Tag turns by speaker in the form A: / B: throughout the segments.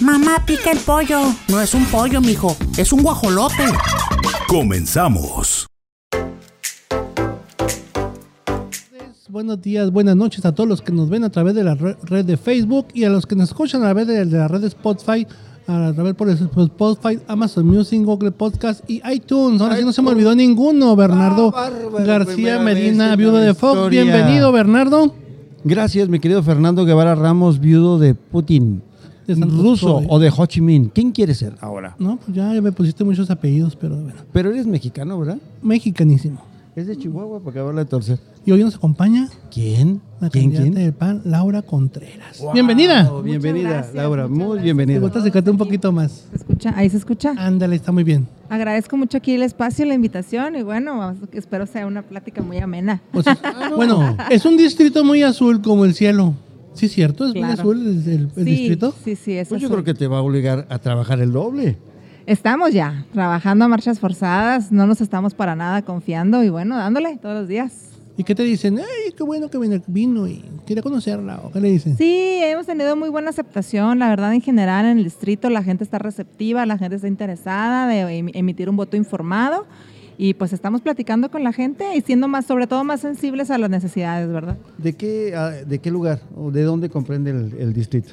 A: Mamá pica el pollo. No es un pollo, mijo. Es un guajolote.
B: Comenzamos.
C: Buenos días, buenas noches a todos los que nos ven a través de la re- red de Facebook y a los que nos escuchan a través de, la red de Spotify, a través por Spotify, Amazon Music, Google Podcast y iTunes. Ahora sí no se me olvidó ninguno. Bernardo
D: Ah, bárbaro,
C: García Medina, viudo de Fox.
D: historia.
C: Bienvenido, Bernardo.
D: Gracias, mi querido Fernando Guevara Ramos, viudo de Putin.
C: De
D: ruso
C: Soy.
D: o de Ho Chi Minh. ¿Quién quieres ser ahora?
C: No, pues ya me pusiste muchos apellidos, pero bueno,
D: Pero eres mexicano, ¿verdad?
C: mexicanísimo.
D: Es de Chihuahua, para acabarla de torcer.
C: Y hoy nos acompaña
D: ¿Quién?
C: la
D: ¿Quién,
C: candidata
D: quién?
C: del PAN, Laura Contreras. Bienvenida.
D: Bienvenida,
E: gracias,
D: Laura. Muy
E: gracias.
C: Te
D: bienvenida.
C: gusta acercarte un poquito más.
E: ¿Se escucha? Ahí se escucha.
C: Ándale, está muy bien.
E: Agradezco mucho aquí el espacio, la invitación y bueno, espero sea una plática muy amena.
C: O sea, Bueno, es un distrito muy azul como el cielo. Sí, cierto, es muy
E: Claro.
C: azul el, el- el
E: sí,
C: distrito.
E: Sí, sí, es
D: Pues yo creo que te va a obligar a trabajar el doble.
E: Estamos ya trabajando a marchas forzadas, no nos estamos para nada confiando y bueno, dándole todos los días.
C: ¿Y qué te dicen? ¡Ay, qué bueno que vino, y quiere conocerla! ¿O qué le dicen?
E: Sí, hemos tenido muy buena aceptación, la verdad en general en el distrito la gente está receptiva, la gente está interesada de em- emitir un voto informado y pues estamos platicando con la gente y siendo más, sobre todo más sensibles a las necesidades, ¿verdad?
D: ¿De qué, ah, de qué lugar o de dónde comprende el, el distrito?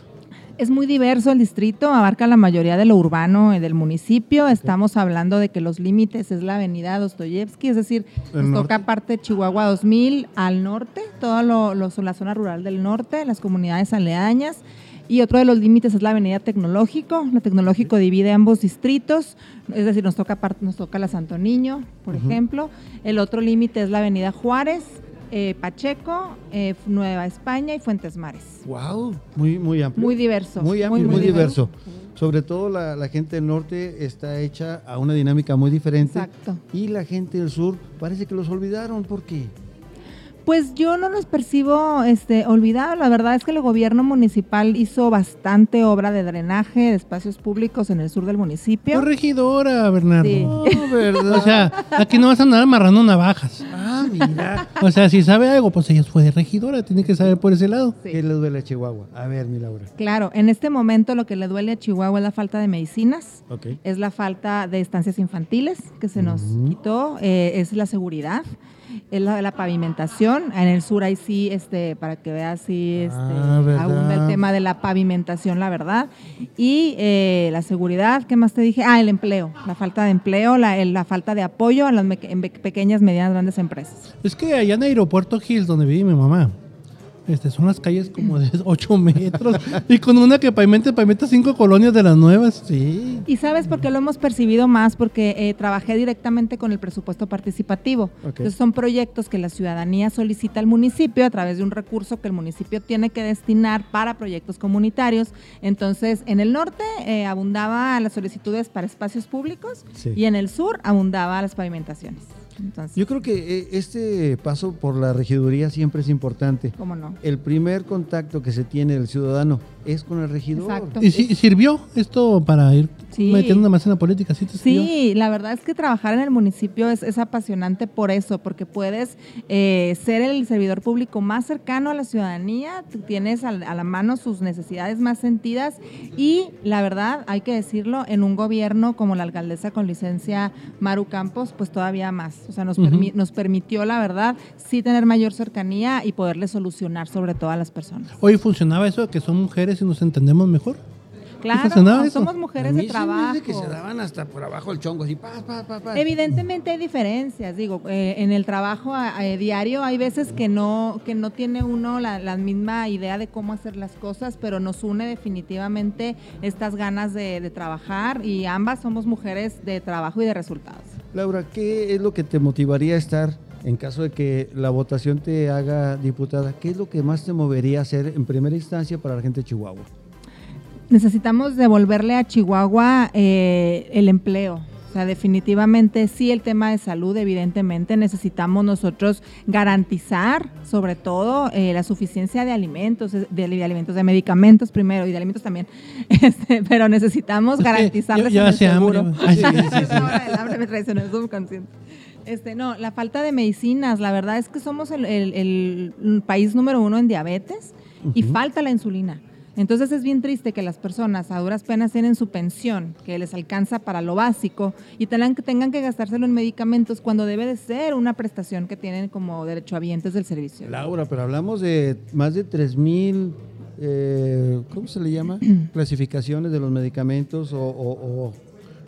E: Es muy diverso el distrito, abarca la mayoría de lo urbano del municipio. Estamos hablando de que los límites es la avenida Dostoyevsky, es decir, nos
D: norte.
E: toca parte de Chihuahua 2000 al norte, toda lo, lo- la zona rural del norte, las comunidades aledañas. Y otro de los límites es la avenida Tecnológico. La Tecnológico divide ambos distritos, es decir, nos toca, nos toca la Santo Niño, por ejemplo. El otro límite es la avenida Juárez, eh, Pacheco, eh, Nueva España y Fuentes Mares.
D: Wow, muy, muy amplio.
E: Muy diverso.
D: Muy amplio, muy,
E: muy
D: diverso. Sobre todo la, la gente del norte está hecha a una dinámica muy diferente.
E: Exacto.
D: Y la gente del sur parece que los olvidaron. ¿Por qué?
E: Pues yo no los percibo este, olvidados. La verdad es que el gobierno municipal hizo bastante obra de drenaje de espacios públicos en el sur del municipio.
C: Corregidora, Bernardo.
E: Sí.
D: No, ¿verdad?
C: O sea, aquí no vas a andar amarrando navajas.
D: ah, mira.
C: O sea, si sabe algo, pues ella fue de regidora, tiene que saber por ese lado.
E: Sí.
D: ¿Qué le duele a Chihuahua? A ver, mi Laura.
E: Claro, en este momento lo que le duele a Chihuahua es la falta de medicinas,
D: Ok.
E: es la falta de estancias infantiles que se nos quitó, eh, es la seguridad, es la, la pavimentación. En el sur ahí sí, este, para que veas, sí, este,
D: Ah,
E: abunda el tema de la pavimentación, la verdad. Y eh, la seguridad, ¿qué más te dije? Ah, el empleo, la falta de empleo, la, el- la falta de apoyo a las me- en pe- pequeñas, medianas, grandes empresas.
C: Es que allá en Aeropuerto Hills, donde vive mi mamá, este, son las calles como de 8 metros y con una que pavimenta, pavimenta cinco colonias de las nuevas.
D: Sí.
E: ¿Y sabes por qué lo hemos percibido más? Porque eh, trabajé directamente con el presupuesto participativo. Entonces son proyectos que la ciudadanía solicita al municipio a través de un recurso que el municipio tiene que destinar para proyectos comunitarios. Entonces, en el norte eh, abundaba las solicitudes para espacios públicos
D: Sí.
E: y en el sur abundaba las pavimentaciones. Entonces,
D: Yo creo que eh, este paso por la regiduría siempre es importante.
E: ¿cómo no?
D: El primer contacto que se tiene del ciudadano es con el regidor.
E: Exacto.
C: ¿Y si, sirvió esto para ir
E: Sí.
C: metiendo más en la política? ¿Sí, te?
E: Sí, la verdad es que trabajar en el municipio es, es apasionante por eso, porque puedes eh, ser el servidor público más cercano a la ciudadanía, tienes al- a, la mano sus necesidades más sentidas y la verdad, hay que decirlo, en un gobierno como la alcaldesa con licencia Maru Campos, pues todavía más. O sea, nos, permi- nos permitió, la verdad, sí tener mayor cercanía y poderle solucionar sobre todo a las personas.
C: Hoy funcionaba eso de que son mujeres y nos entendemos mejor.
E: Claro, somos
D: A
E: mujeres
D: mí
E: de trabajo.
D: hace que se daban hasta por abajo el chongo, así, pa, pa, pa, pa.
E: Evidentemente hay diferencias, digo, eh, en el trabajo a- a diario hay veces que no, que no tiene uno la, la misma idea de cómo hacer las cosas, pero nos une definitivamente estas ganas de, de trabajar y ambas somos mujeres de trabajo y de resultados.
D: Laura, ¿qué es lo que te motivaría a estar en caso de que la votación te haga diputada? ¿Qué es lo que más te movería a hacer en primera instancia para la gente de Chihuahua?
E: Necesitamos devolverle a Chihuahua eh, el empleo. O sea, definitivamente sí el tema de salud, evidentemente necesitamos nosotros garantizar, sobre todo, eh, la suficiencia de alimentos, de, de alimentos, de medicamentos primero y de alimentos también. Este, pero necesitamos garantizar el subconsciente. Este, no, la falta de medicinas, la verdad es que somos el, el- el país número uno en diabetes y falta la insulina. Entonces es bien triste que las personas a duras penas tienen su pensión, que les alcanza para lo básico, y tengan que, gastárselo en medicamentos cuando debe de ser una prestación que tienen como derechohabientes del servicio.
D: Laura, pero hablamos de más de 3000 eh, ¿cómo se le llama? clasificaciones de los medicamentos o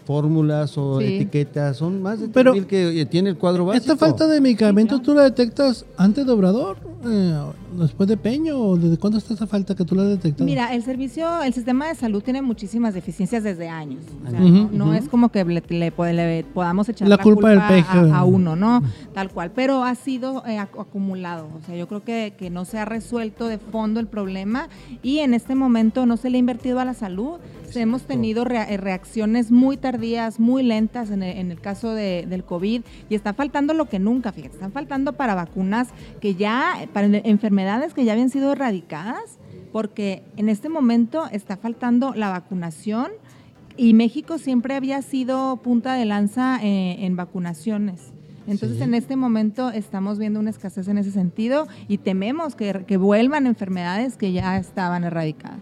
D: fórmulas o
E: Sí.
D: etiquetas, son más de
C: Pero-
D: 3000 que eh, tiene el cuadro básico.
C: ¿Esta falta de medicamentos tú la detectas antes de Obrador? Eh, ¿Después de Peño? ¿O ¿Desde cuándo está esa falta que tú la has detectado?
E: Mira, el servicio, el sistema de salud tiene muchísimas deficiencias desde años. O sea, no, es como que le, le le podamos echar
C: La
E: la,
C: culpa del
E: a, a uno, ¿no? Tal cual. Pero ha sido eh, ac- acumulado. O sea, yo creo que, que no se ha resuelto de fondo el problema y en este momento no se le ha invertido a la salud. Hemos tenido eh, reacciones muy tardías, muy lentas en el, en el caso de- del COVID y está faltando lo que nunca, fíjate, están faltando para vacunas que ya, para en- enfermedades que ya habían sido erradicadas, porque en este momento está faltando la vacunación y México siempre había sido punta de lanza eh, en vacunaciones. Entonces,
D: Sí.
E: en este momento estamos viendo una escasez en ese sentido y tememos que, que vuelvan enfermedades que ya estaban erradicadas.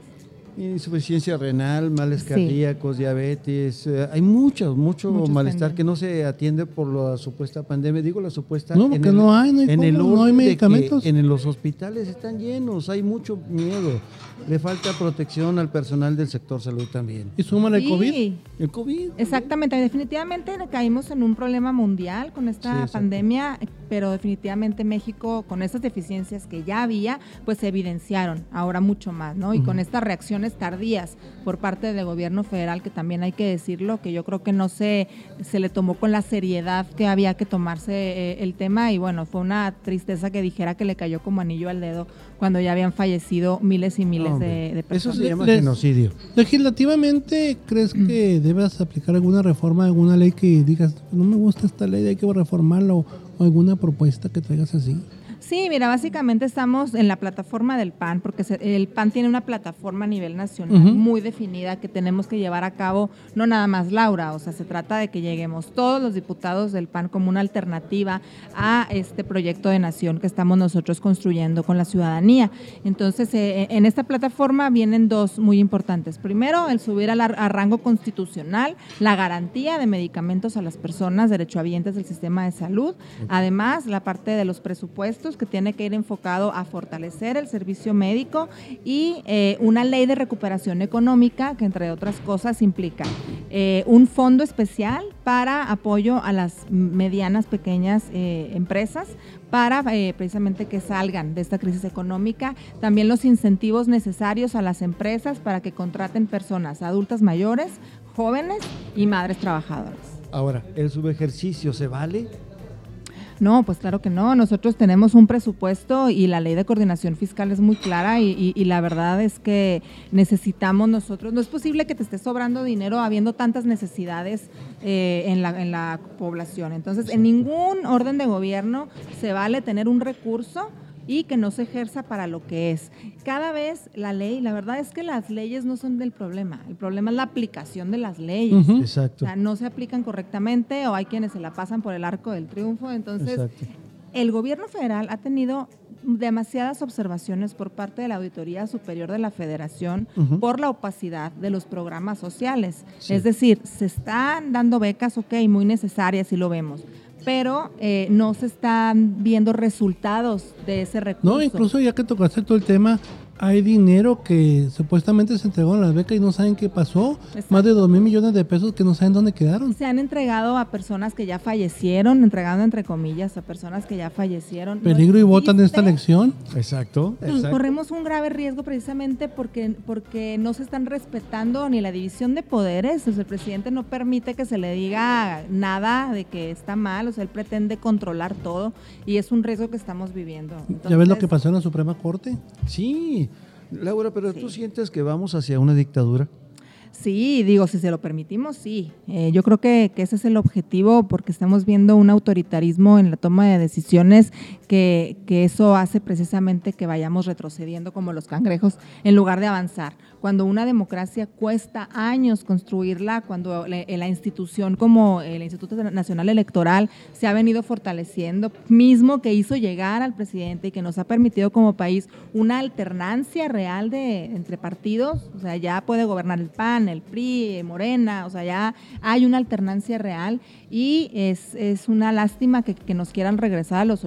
D: Insuficiencia renal, males
E: Sí.
D: cardíacos, diabetes, eh, hay mucho, mucho
E: Muchos
D: malestar que no se atiende por la supuesta pandemia. Digo la supuesta.
C: No, porque no hay, no hay
D: en el
C: no hay medicamentos.
D: en los hospitales están llenos, hay mucho miedo. Le falta protección al personal del sector salud también.
C: ¿Y súmale el
E: Sí,
C: COVID?
D: El COVID.
E: Exactamente, definitivamente caímos en un problema mundial con esta pandemia, pero definitivamente México con esas deficiencias que ya había, pues se evidenciaron ahora mucho más, ¿no? Y con estas reacciones tardías por parte del gobierno federal, que también hay que decirlo, que yo creo que no se, se le tomó con la seriedad que había que tomarse eh, el tema y bueno, fue una tristeza que dijera que le cayó como anillo al dedo cuando ya habían fallecido miles y miles de, de
D: Eso
E: personas.
D: se llama
C: Les-
D: genocidio.
C: Legislativamente, ¿crees que debas aplicar alguna reforma, alguna ley que digas, no me gusta esta ley, hay que reformarla o, o alguna propuesta que traigas así?
E: Sí, mira, básicamente estamos en la plataforma del PAN, porque el PAN tiene una plataforma a nivel nacional muy definida que tenemos que llevar a cabo, no nada más Laura, o sea, se trata de que lleguemos todos los diputados del PAN como una alternativa a este proyecto de nación que estamos nosotros construyendo con la ciudadanía. Entonces, eh, en esta plataforma vienen dos muy importantes. Primero, el subir a, la- a rango constitucional la garantía de medicamentos a las personas derechohabientes del sistema de salud. Además, la parte de los presupuestos que tiene que ir enfocado a fortalecer el servicio médico y eh, una ley de recuperación económica que, entre otras cosas, implica eh, un fondo especial para apoyo a las medianas, pequeñas eh, empresas para precisamente que salgan de esta crisis económica. También los incentivos necesarios a las empresas para que contraten personas adultas mayores, jóvenes y madres trabajadoras.
D: Ahora, ¿el subejercicio se vale?
E: No, pues claro que no. Nosotros tenemos un presupuesto y la ley de coordinación fiscal es muy clara y, y- y la verdad es que necesitamos nosotros, no es posible que te esté sobrando dinero habiendo tantas necesidades eh, en, la, en la población. Entonces, en ningún orden de gobierno se vale tener un recurso y que no se ejerza para lo que es. Cada vez la ley, la verdad es que las leyes no son del problema, el problema es la aplicación de las leyes.
D: Exacto.
E: O sea, no se aplican correctamente o hay quienes se la pasan por el arco del triunfo. Entonces,
D: Exacto.
E: el gobierno federal ha tenido demasiadas observaciones por parte de la Auditoría Superior de la Federación por la opacidad de los programas sociales.
D: Sí.
E: Es decir, se están dando becas, ok, muy necesarias, y lo vemos, pero eh, no se están viendo resultados de ese recurso.
C: No, incluso ya que tocaste todo el tema, hay dinero que supuestamente se entregó en las becas y no saben qué pasó.
E: Exacto.
C: Más de dos mil millones de pesos que no saben dónde quedaron.
E: Se han entregado a personas que ya fallecieron, entregando entre comillas a personas que ya fallecieron. No
C: Peligro y votan en esta elección.
D: Exacto. Exacto.
E: corremos un grave riesgo precisamente porque, porque no se están respetando ni la división de poderes. O sea, el presidente no permite que se le diga nada de que está mal, o sea, él pretende controlar todo y es un riesgo que estamos viviendo.
C: ya ves lo que pasó en la Suprema Corte.
D: Sí, Laura, pero tú sientes que vamos hacia una dictadura.
E: Sí, digo, si se lo permitimos, sí. Eh, yo creo que, que, ese es el objetivo porque estamos viendo un autoritarismo en la toma de decisiones que, eso hace precisamente que vayamos retrocediendo como los cangrejos en lugar de avanzar. Cuando una democracia cuesta años construirla, cuando la, la institución como el Instituto Nacional Electoral se ha venido fortaleciendo, mismo que hizo llegar al presidente y que nos ha permitido como país una alternancia real de entre partidos, o sea, ya puede gobernar el PAN, el PRI, Morena, o sea, ya hay una alternancia real y es, es una lástima que, nos quieran regresar a los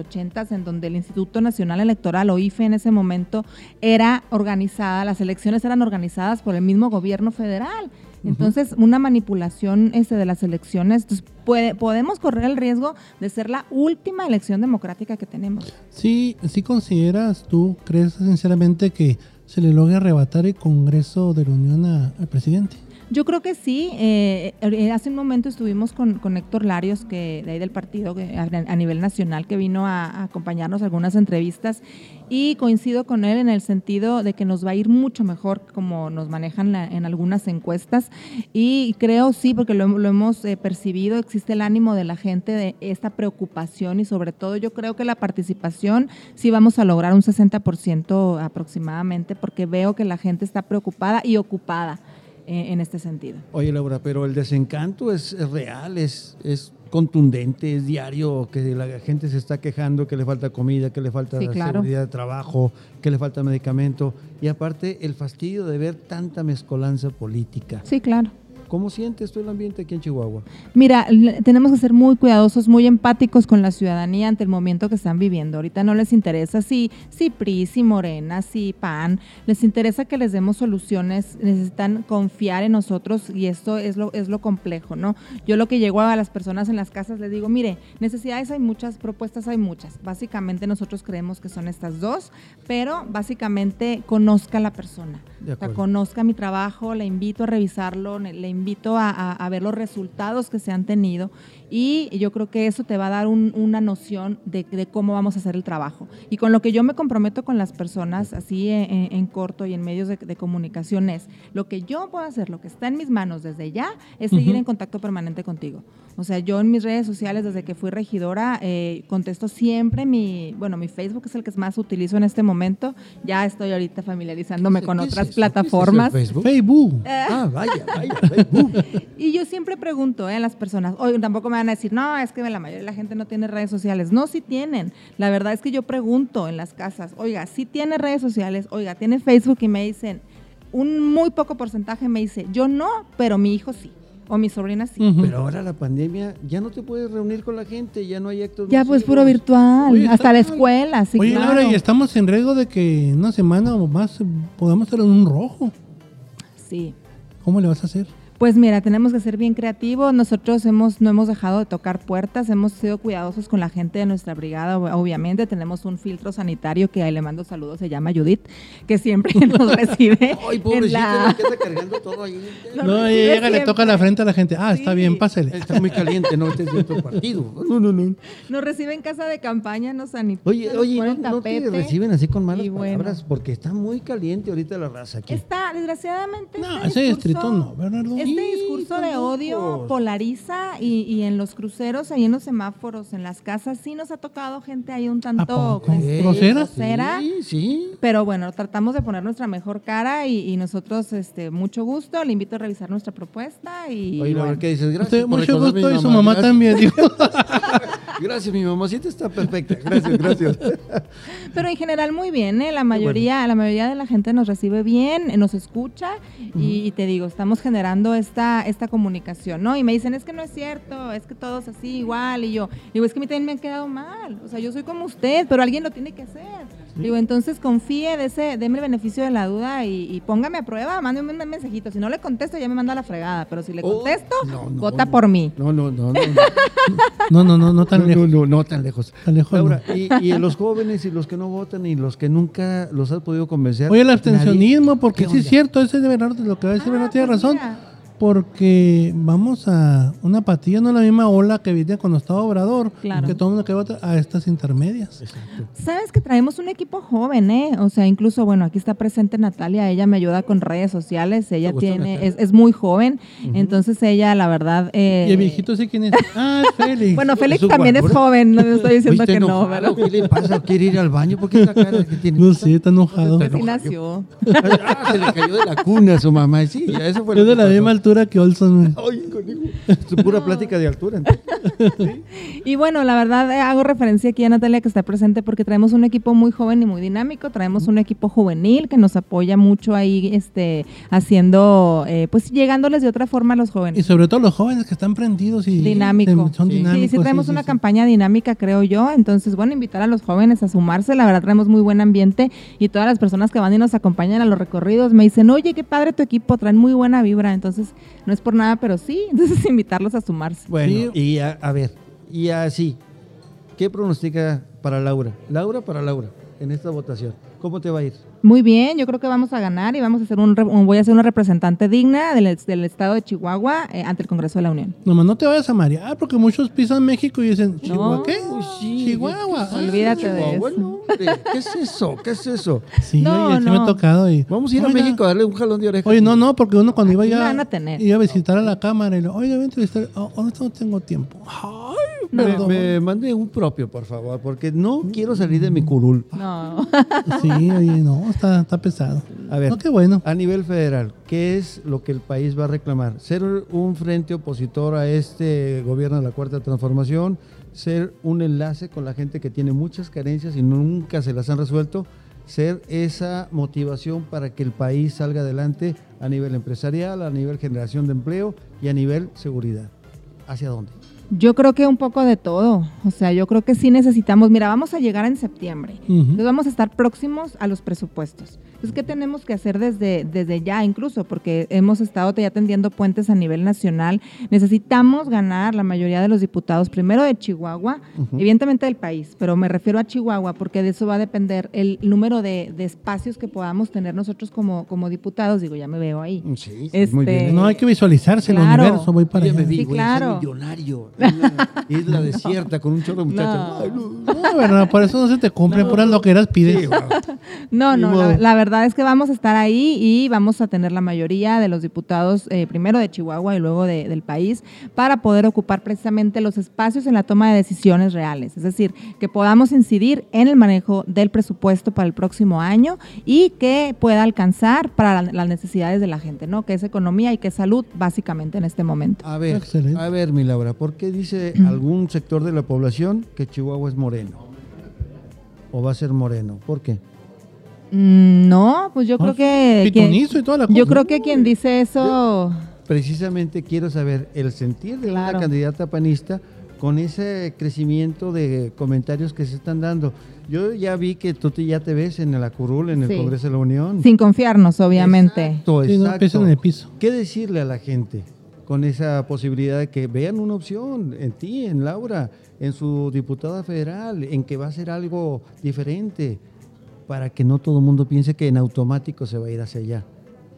E: en donde el Instituto Nacional Electoral o IFE en ese momento era organizada, las elecciones eran organizadas por el mismo gobierno federal. Entonces, una manipulación este, de las elecciones, entonces puede, podemos correr el riesgo de ser la última elección democrática que tenemos.
C: Sí, sí consideras, tú crees sinceramente que se le logra arrebatar el Congreso de la Unión al presidente.
E: Yo creo que sí. Eh, hace un momento estuvimos con, con, Héctor Larios, que de ahí del partido que, a, nivel nacional, que vino a, acompañarnos a algunas entrevistas y coincido con él en el sentido de que nos va a ir mucho mejor como nos manejan la, en algunas encuestas y creo sí, porque lo, lo hemos eh, percibido, existe el ánimo de la gente de esta preocupación y sobre todo yo creo que la participación sí vamos a lograr un 60% aproximadamente porque veo que la gente está preocupada y ocupada en este sentido.
D: Oye, Laura, pero el desencanto es, es real, es, es, contundente, es diario, que la gente se está quejando que le falta comida, que le falta
E: sí, claro.
D: seguridad de trabajo, que le falta medicamento, y aparte el fastidio de ver tanta mezcolanza política.
E: Sí, claro.
D: ¿Cómo sientes tú el ambiente aquí en Chihuahua?
E: Mira, tenemos que ser muy cuidadosos, muy empáticos con la ciudadanía ante el momento que están viviendo. Ahorita no les interesa si, si PRI, si Morena, si PAN, les interesa que les demos soluciones, necesitan confiar en nosotros y esto es lo, es lo complejo, ¿no? Yo lo que llego a las personas en las casas les digo, mire, necesidades hay muchas, propuestas hay muchas. Básicamente nosotros creemos que son estas dos, pero básicamente conozca a la persona. O sea, conozca mi trabajo, le invito a revisarlo, le invito a, a, a, ver los resultados que se han tenido y yo creo que eso te va a dar un, una noción de, de, cómo vamos a hacer el trabajo. Y con lo que yo me comprometo con las personas, así en, en corto y en medios de, de, comunicación, es lo que yo puedo hacer, lo que está en mis manos desde ya, es seguir uh -huh. en contacto permanente contigo. O sea, yo en mis redes sociales, desde que fui regidora, eh, contesto siempre mi, bueno, mi Facebook es el que más utilizo en este momento. Ya estoy ahorita familiarizándome con otras plataformas.
D: ¿Es Facebook?
C: Facebook.
D: ah, vaya, vaya, Facebook.
E: y yo siempre pregunto eh, a las personas, oye, tampoco me van a decir, no, es que la mayoría de la gente no tiene redes sociales. No, sí tienen. La verdad es que yo pregunto en las casas, oiga, sí tiene redes sociales, oiga, tiene Facebook y me dicen, un muy poco porcentaje me dice, yo no, pero mi hijo sí. O mi sobrina sí.
D: Uh -huh. Pero ahora la pandemia, ya no te puedes reunir con la gente, ya no hay actos.
E: Ya, pues puro virtual, Oye, hasta la escuela, sí.
C: Oye,
E: claro.
C: Laura, y estamos en riesgo de que una semana o más podamos estar en un rojo.
E: Sí.
C: ¿Cómo le vas a hacer?
E: Pues mira, tenemos que ser bien creativos. Nosotros hemos, no hemos dejado de tocar puertas, hemos sido cuidadosos con la gente de nuestra brigada. Obviamente tenemos un filtro sanitario que ahí le mando saludos, se llama Judith, que siempre nos recibe.
D: Ay, pobrecita, la... queda cargando todo ahí.
C: No, llega, le toca la frente a la gente. Ah, sí. está bien, pásele.
D: Está muy caliente, no, este es de otro partido. No, no, no.
E: Nos recibe en casa de campaña, nos sanitizan.
D: Oye, oye, no, no, te reciben así con malas bueno. palabras porque está muy caliente ahorita la raza aquí.
E: Está, desgraciadamente.
C: No, ese discurso, distrito no, Bernardo.
E: Este discurso de odio polariza y, y, en los cruceros, ahí en los semáforos, en las casas, sí nos ha tocado gente ahí un tanto
C: este, grosera.
D: Sí, sí.
E: Pero bueno, tratamos de poner nuestra mejor cara y, y, nosotros, este, mucho gusto, le invito a revisar nuestra propuesta y.
D: Oye,
E: bueno.
D: ¿qué dices? Gracias.
C: Usted, mucho gusto y su mamá Gracias. también.
D: gracias, mi mamacita está perfecta. Gracias, gracias.
E: Pero en general muy bien, ¿eh? La mayoría, bueno. la mayoría de la gente nos recibe bien, nos escucha uh -huh. y, y te digo, estamos generando esta, esta comunicación, ¿no? Y me dicen, es que no es cierto, es que todos así igual. Y yo, digo, es que a mí también me han quedado mal. O sea, yo soy como usted, pero alguien lo tiene que hacer. Sí. Digo, entonces confíe, de ese, déme el beneficio de la duda y, y, póngame a prueba, mándeme un mensajito. Si no le contesto, ya me manda la fregada. Pero si le contesto, oh, no, no, vota
D: no,
E: por mí.
D: No, no, no.
C: No, no, no, no, tan lejos.
D: No, no, tan lejos.
C: Tan lejos
D: Laura, y, y, los jóvenes y los que no votan y los que nunca los has podido convencer.
C: Oye, el abstencionismo, porque sí es cierto, ese de Bernardo, lo que va a decir ah, Bernardo tiene pues razón. Mira porque vamos a una patilla, no la misma ola que viene cuando estaba Obrador,
E: Claro.
C: que todo el mundo que va a estas intermedias.
E: Sabes que traemos un equipo joven, ¿eh? O sea, incluso, bueno, aquí está presente Natalia, ella me ayuda con redes sociales, ella tiene, es, es muy joven, entonces ella, la verdad... eh,
C: y el viejito sí, ¿quién es? Ah, es Félix.
E: Bueno, Félix también es joven, no le estoy diciendo que
D: está
E: no,
D: enojado,
E: pero
D: ¿Qué le pasa? ¿Quiere ir al baño? ¿Por qué esa cara que tiene?
C: no sé, está enojado.
D: Está
E: sí nació.
D: Ah, se le cayó de la cuna a su mamá. Sí, ya eso fue
C: Es de la misma altura que Olson.
D: Ay. Es pura plática de altura.
E: Y bueno, la verdad eh, hago referencia aquí a Natalia que está presente porque traemos un equipo muy joven y muy dinámico, traemos un equipo juvenil que nos apoya mucho ahí, este, haciendo, eh, pues llegándoles de otra forma a los
C: Y
E: jóvenes.
C: sobre todo los jóvenes que están prendidos y
E: Dinámico.
C: son
D: Sí.
C: dinámicos.
E: Sí, sí traemos
C: sí,
E: una
C: sí.
E: campaña dinámica, creo yo. Entonces, bueno, invitar a los jóvenes a sumarse. La verdad, traemos muy buen ambiente y todas las personas que van y nos acompañan a los recorridos me dicen, oye, qué padre tu equipo, traen muy buena vibra. Entonces, no es por nada, pero sí. Entonces, invitarlos a sumarse.
D: Bueno, y a, a ver, y así, ¿qué pronostica para Laura? Laura para Laura, en esta votación. ¿Cómo te va a ir?
E: Muy bien, yo creo que vamos a ganar y vamos a hacer un, voy a ser una representante digna del, del estado de Chihuahua eh, ante el Congreso de la Unión.
C: Nomás no te vayas a marear porque muchos pisan México y dicen, ¿Chihuahua qué?
D: Sí,
C: Chihuahua.
D: ¿qué-
C: ah,
E: Olvídate de eso.
D: no, ¿Qué es eso? ¿Qué es eso?
C: Sí,
E: No,
C: sí me ha tocado. Y,
D: Vamos a ir a México a darle un jalón de oreja.
C: Oye, no, no, porque uno cuando iba ya
E: a tener.
C: iba a visitar a la cámara y le, oye, voy a entrevistar, oh, no tengo tiempo. Ay,
D: Me, me mande un propio, por favor, porque no quiero salir de mi curul.
E: No.
C: Sí, oye, no, está, está pesado.
D: A ver,
C: No, qué bueno.
D: a nivel federal, ¿qué es lo que el país va a reclamar? ¿Ser un frente opositor a este gobierno de la Cuarta Transformación? ¿Ser un enlace con la gente que tiene muchas carencias y nunca se las han resuelto? ¿Ser esa motivación para que el país salga adelante a nivel empresarial, a nivel generación de empleo y a nivel seguridad? ¿Hacia dónde?
E: Yo creo que un poco de todo. O sea, yo creo que sí necesitamos. Mira, vamos a llegar en septiembre.
C: Ujú.
E: Entonces vamos a estar próximos a los presupuestos. Entonces, ¿qué tenemos que hacer desde, desde ya incluso? Porque hemos estado ya tendiendo puentes a nivel nacional. Necesitamos ganar la mayoría de los diputados, primero de Chihuahua, evidentemente del país, pero me refiero a Chihuahua porque de eso va a depender el número de, de espacios que podamos tener nosotros como, como diputados. Digo, ya me veo ahí.
D: Sí,
E: Este-
D: muy bien.
C: No hay que visualizarse
E: Claro.
C: el universo, voy para
D: me
C: allá.
D: vi,
E: Sí, claro.
D: ser millonario. isla desierta con un chorro de muchachos.
E: No.
D: No.
C: No, verdad, por eso no se te puras loqueras pides.
D: Sí, güey.
E: No, no, la verdad es que vamos a estar ahí y vamos a tener la mayoría de los diputados, eh, primero de Chihuahua y luego de- del país, para poder ocupar precisamente los espacios en la toma de decisiones reales. Es decir, que podamos incidir en el manejo del presupuesto para el próximo año y que pueda alcanzar para la- las necesidades de la gente, ¿no? Que es economía y que es salud, básicamente en este momento.
D: A ver,
C: Excelente.
D: a ver, mi Laura, ¿por qué dice algún sector de la población que Chihuahua es moreno? ¿O va a ser moreno? ¿Por qué?
E: Mm, no, pues yo creo que... quien-
C: Pitonizo y toda la cosa.
E: yo creo que quien dice eso...
D: Precisamente quiero saber el sentir de
E: Claro.
D: una candidata panista con ese crecimiento de comentarios que se están dando. Yo ya vi que tú te- ya te ves en la curul, en el
E: Sí.
D: Congreso de la Unión.
E: Sin confiarnos, obviamente.
D: Exacto,
C: Sí, no
D: exacto.
C: en el piso.
D: ¿Qué decirle a la gente con esa posibilidad de que vean una opción en ti, en Laura, en su diputada federal, en que va a ser algo diferente, para que no todo el mundo piense que en automático se va a ir hacia allá?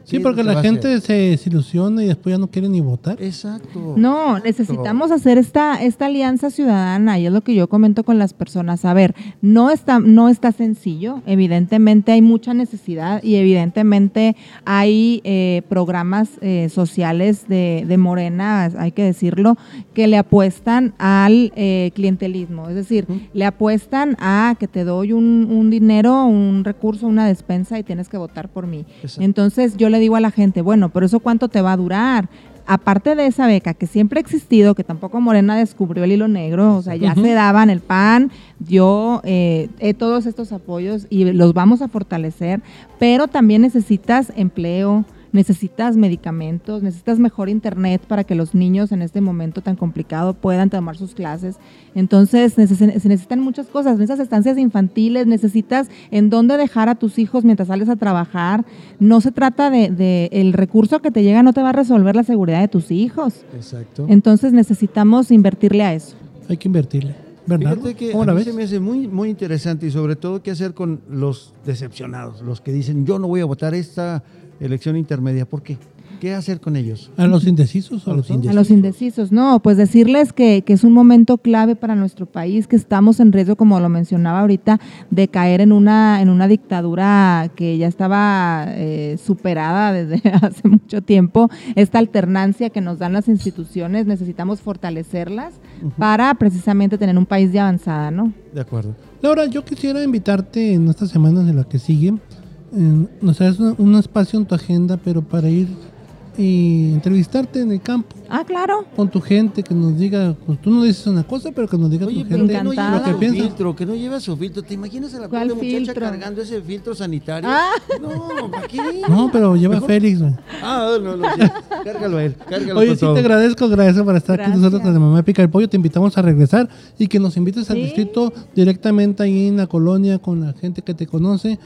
C: Sí,
D: ¿Qué es
C: porque la gente se desilusiona y después ya no quiere ni votar.
D: Exacto.
E: No, necesitamos hacer esta, esta alianza ciudadana y es lo que yo comento con las personas. A ver, no está, no está sencillo, evidentemente hay mucha necesidad y evidentemente hay eh, programas eh, sociales de, de Morena, hay que decirlo, que le apuestan al eh, clientelismo, es decir, le apuestan a que te doy un, un dinero, un recurso, una despensa y tienes que votar por mí.
D: Exacto.
E: Entonces yo le digo a la gente, bueno, pero eso cuánto te va a durar? Aparte de esa beca que siempre ha existido, que tampoco Morena descubrió el hilo negro, o sea, ya se daban el PAN, dio eh, eh, todos estos apoyos y los vamos a fortalecer, pero también necesitas empleo, necesitas medicamentos, necesitas mejor internet para que los niños en este momento tan complicado puedan tomar sus clases. Entonces neces- se necesitan muchas cosas, necesitas estancias infantiles, necesitas en dónde dejar a tus hijos mientras sales a trabajar. No se trata de, de el recurso que te llega no te va a resolver la seguridad de tus hijos.
D: Exacto.
E: Entonces necesitamos invertirle a eso.
C: Hay que invertirle. ¿Verdad?
D: Fíjate que
C: ¿Cómo
D: a
C: la
D: mí
C: ves?
D: se me hace muy, muy interesante y sobre todo qué hacer con los decepcionados, los que dicen yo no voy a votar esta elección intermedia. ¿Por qué? ¿Qué hacer con ellos?
C: A los indecisos.
D: A los
C: todo.
E: A los indecisos, no, pues decirles que, que es un momento clave para nuestro país, que estamos en riesgo, como lo mencionaba ahorita, de caer en una, en una dictadura que ya estaba eh, superada desde hace mucho tiempo. Esta alternancia que nos dan las instituciones, necesitamos fortalecerlas para precisamente tener un país de avanzada, ¿no?
D: De acuerdo.
C: Laura, yo quisiera invitarte en estas semanas de las que siguen. Eh, nos hagas una- un espacio en tu agenda, pero para ir y entrevistarte en el campo
E: Ah, claro.
C: con tu gente, que nos diga, pues tú no dices una cosa, pero que nos diga
D: Oye,
C: tu gente
D: que no lleva
C: lo que
D: su
C: piensa.
D: filtro, que no lleva su filtro. ¿Te imaginas a la
E: ¿Cuál
D: pobre muchacha
E: filtro?
D: cargando ese filtro sanitario?
E: Ah.
D: No, ¿para qué?
C: No, pero lleva Félix. güey.
D: Ah, no, no, sí. Cárgalo a él, cárgalo
C: Oye, sí
D: todo.
C: te agradezco, gracias por estar aquí
E: Gracias.
C: nosotros con la mamá Pica el Pollo. Te invitamos a regresar y que nos invites al
E: Sí.
C: distrito directamente ahí en la colonia con la gente que te conoce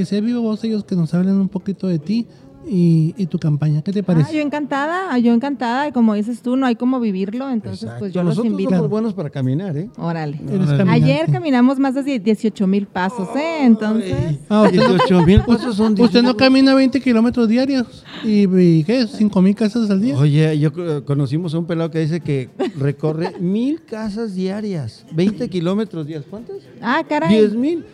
C: que sea viva voz ellos que nos hablen un poquito de ti y, y tu campaña. ¿Qué te
E: Ah,
C: parece?
E: yo encantada, ah, yo encantada, y como dices tú, no hay cómo vivirlo, entonces pues yo los
D: Nosotros
E: invito.
D: somos buenos para caminar, ¿eh?
E: Órale.
C: Caminante.
E: Ayer caminamos más de 18 mil pasos, ¿eh? Entonces,
C: Ah, usted,
D: 18 mil pesos son
C: usted no
D: 18.
C: camina 20 kilómetros diarios y, y ¿qué? ¿5 mil casas al día?
D: Oye, yo eh, conocimos a un pelado que dice que recorre mil casas diarias, 20 kilómetros diarios. ¿Cuántas?
E: ah, caray.
D: 10 mil.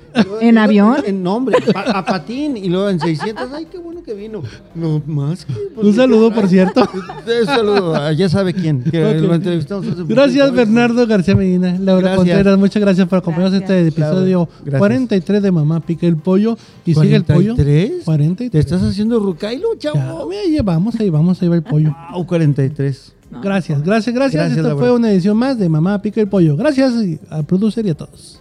E: ¿En avión?
D: En nombre, a, a patín. Y luego en 600. Ay, qué bueno que vino. No más pues,
C: Un saludo, por cierto.
D: Un saludo. Ya sabe quién. Que
C: Ok.
D: lo entrevistamos hace
C: Gracias. Bernardo García Medina. Laura
D: Gracias.
C: Contreras, muchas gracias por acompañarnos en este episodio
D: Laura, gracias.
C: 43 de Mamá Pica el Pollo. Y sigue el pollo.
D: ¿43?
C: 43.
D: ¿Te estás haciendo rucailo,
C: Ya,
D: chavo?
C: mira, ahí vamos, ahí vamos, ahí va el pollo.
D: Au, 43.
C: Gracias, gracias, gracias.
D: Gracias,
C: Esta fue una edición más de Mamá Pica el Pollo. Gracias al producer y a todos.